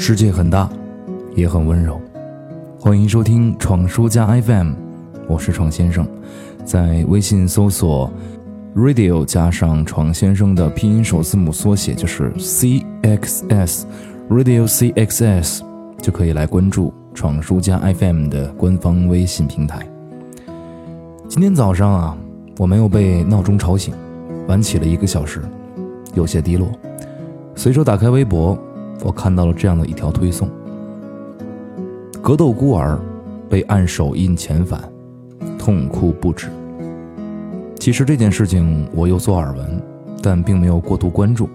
世界很大，也很温柔。欢迎收听闯书家 FM，我是闯先生。在微信搜索 “radio” 加上闯先生的拼音首字母缩写，就是 CXS，Radio CXS，就可以来关注闯书家 FM 的官方微信平台。今天早上啊，我没有被闹钟吵醒，晚起了一个小时，有些低落。随手打开微博。我看到了这样的一条推送：格斗孤儿被按手印遣返，痛哭不止。其实这件事情我有所耳闻，但并没有过度关注，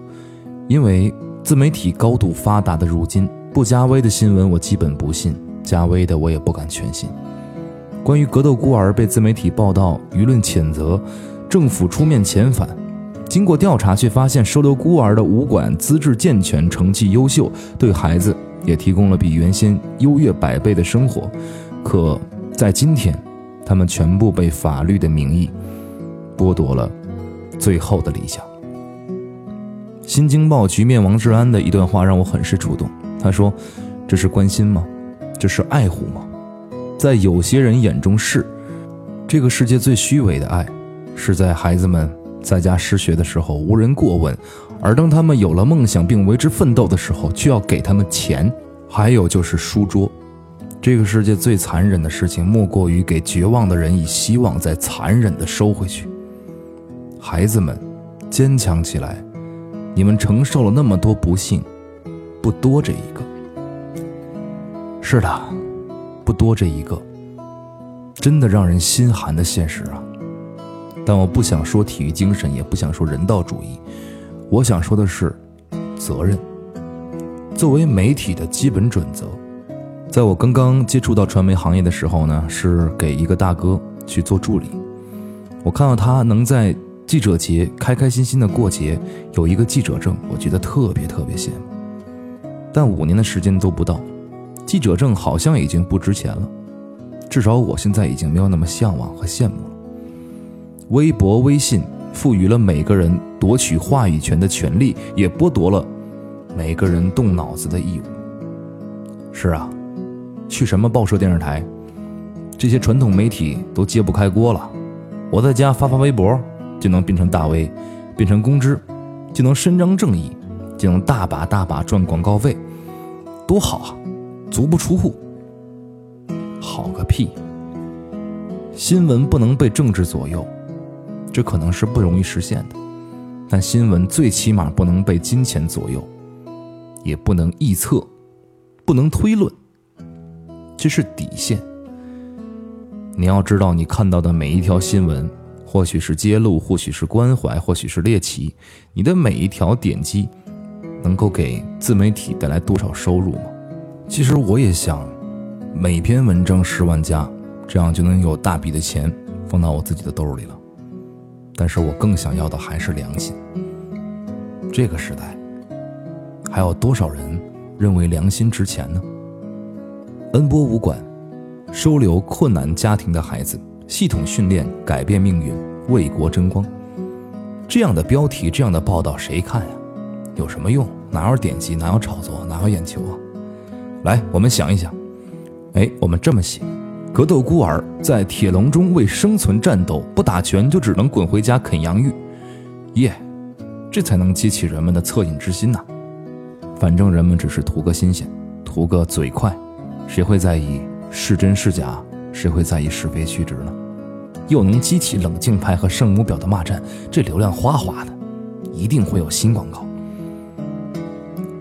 因为自媒体高度发达的如今，不加微的新闻我基本不信，加微的我也不敢全信。关于格斗孤儿被自媒体报道、舆论谴责，政府出面遣返。经过调查，却发现收留孤儿的武馆资质健全、成绩优秀，对孩子也提供了比原先优越百倍的生活。可在今天，他们全部被法律的名义剥夺了最后的理想。《新京报》局面王志安的一段话让我很是触动。他说：“这是关心吗？这是爱护吗？在有些人眼中是。这个世界最虚伪的爱，是在孩子们。”在家失学的时候无人过问，而当他们有了梦想并为之奋斗的时候，却要给他们钱。还有就是书桌，这个世界最残忍的事情，莫过于给绝望的人以希望，再残忍的收回去。孩子们，坚强起来！你们承受了那么多不幸，不多这一个。是的，不多这一个，真的让人心寒的现实啊！但我不想说体育精神，也不想说人道主义，我想说的是责任。作为媒体的基本准则，在我刚刚接触到传媒行业的时候呢，是给一个大哥去做助理。我看到他能在记者节开开心心的过节，有一个记者证，我觉得特别特别羡慕。但五年的时间都不到，记者证好像已经不值钱了，至少我现在已经没有那么向往和羡慕了。微博、微信赋予了每个人夺取话语权的权利，也剥夺了每个人动脑子的义务。是啊，去什么报社、电视台，这些传统媒体都揭不开锅了。我在家发发微博，就能变成大 V，变成公知，就能伸张正义，就能大把大把赚广告费，多好啊！足不出户，好个屁！新闻不能被政治左右。这可能是不容易实现的，但新闻最起码不能被金钱左右，也不能臆测，不能推论，这是底线。你要知道，你看到的每一条新闻，或许是揭露，或许是关怀，或许是猎奇，你的每一条点击，能够给自媒体带来多少收入吗？其实我也想，每篇文章十万加，这样就能有大笔的钱放到我自己的兜里了。但是我更想要的还是良心。这个时代，还有多少人认为良心值钱呢？恩波武馆收留困难家庭的孩子，系统训练改变命运，为国争光。这样的标题，这样的报道，谁看呀？有什么用？哪有点击？哪有炒作？哪有眼球啊？来，我们想一想。哎，我们这么写。格斗孤儿在铁笼中为生存战斗，不打拳就只能滚回家啃洋芋，耶，这才能激起人们的恻隐之心呐。反正人们只是图个新鲜，图个嘴快，谁会在意是真是假？谁会在意是非曲直呢？又能激起冷静派和圣母婊的骂战，这流量哗哗的，一定会有新广告。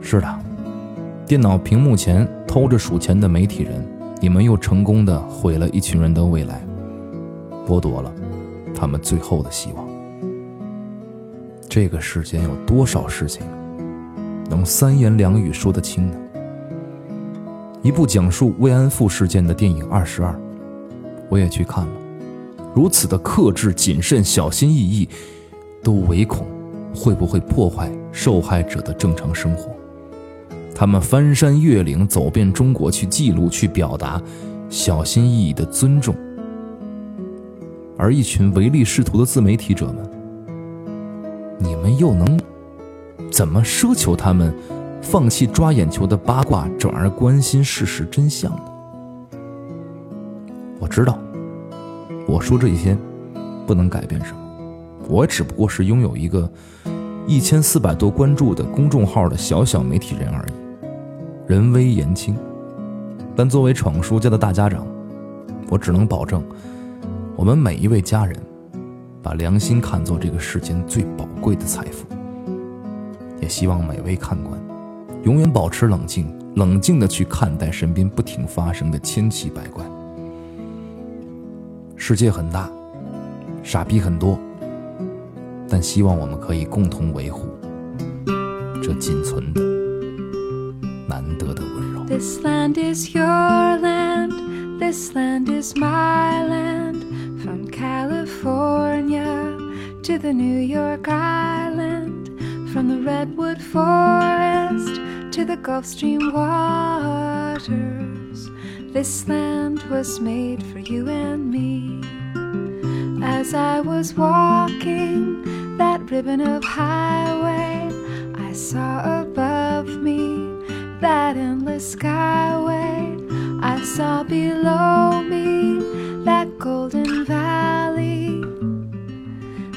是的，电脑屏幕前偷着数钱的媒体人。你们又成功的毁了一群人的未来，剥夺了他们最后的希望。这个世间有多少事情能三言两语说得清呢？一部讲述慰安妇事件的电影《二十二》，我也去看了。如此的克制、谨慎、小心翼翼，都唯恐会不会破坏受害者的正常生活。他们翻山越岭，走遍中国，去记录，去表达，小心翼翼的尊重。而一群唯利是图的自媒体者们，你们又能怎么奢求他们放弃抓眼球的八卦，转而关心事实真相呢？我知道，我说这些不能改变什么，我只不过是拥有一个一千四百多关注的公众号的小小媒体人而已，人微言轻。但作为闯叔家的大家长，我只能保证，我们每一位家人把良心看作这个世间最宝贵的财富。也希望每位看官永远保持冷静，冷静的去看待身边不停发生的千奇百怪。世界很大，傻逼很多，但希望我们可以共同维护这仅存的。This land is your land, this land is my land. From California to the New York Island, from the Redwood Forest to the Gulf Stream waters. This land was made for you and me. As I was walking that ribbon of highway, I saw above me that endless skyway. Saw below me that golden valley.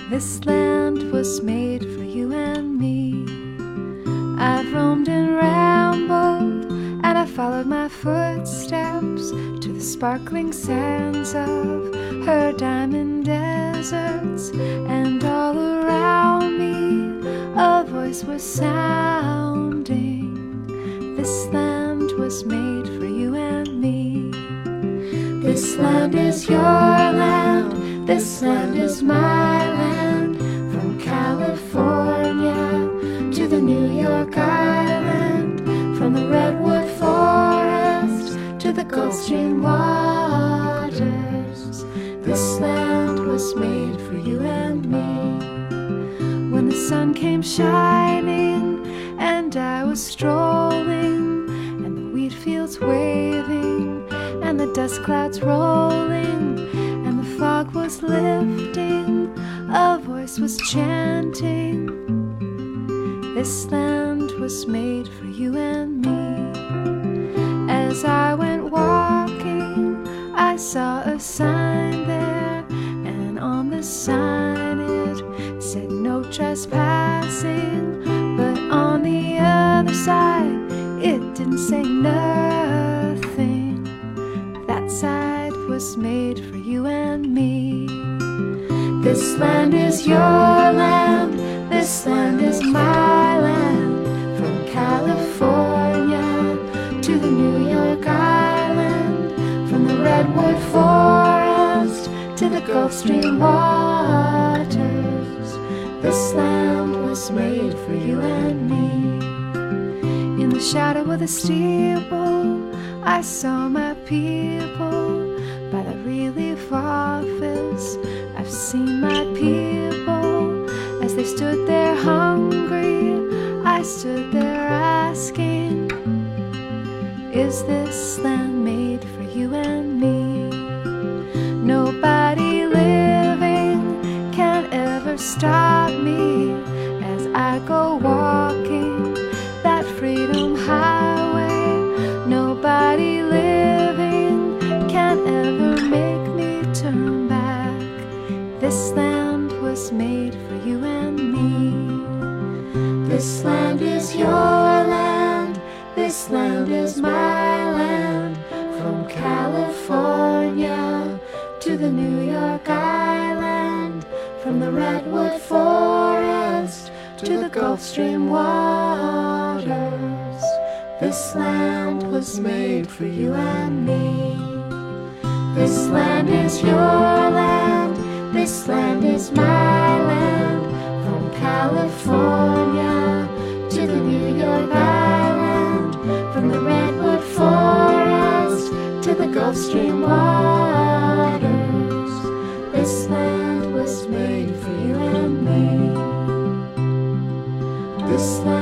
This land was made for you and me. I've roamed and rambled, and I followed my footsteps to the sparkling sands of her diamond deserts, and all around me a voice was sounding. This land was made This land is your land, this land is my land. From California to the New York Island, from the Redwood Forest to the Gulf Stream waters. This land was made for you and me. When the sun came shining and I was strolling, and the wheat fields the dust clouds rolling, and the fog was lifting, a voice was chanting. This land was made for you and me. As I went walking, I saw a sign there, and on the sign it said no trespassing. But on the other side, it didn't say nothing. Was made for you and me. This land is your land, this land is my land. From California to the New York Island, from the Redwood Forest to the Gulf Stream waters. This land was made for you and me. In the shadow of the steeple, I saw my people I've seen my people as they stood there hungry. I stood there asking, Is this land made for you and me? Nobody living can ever stop me as I go walking This land is your land, this land is my land. From California to the New York Island, from the Redwood Forest to the Gulf Stream waters. This land was made for you and me. This land is your land, this land is my land. From California Gulf Stream waters. This land was made for you and me. This land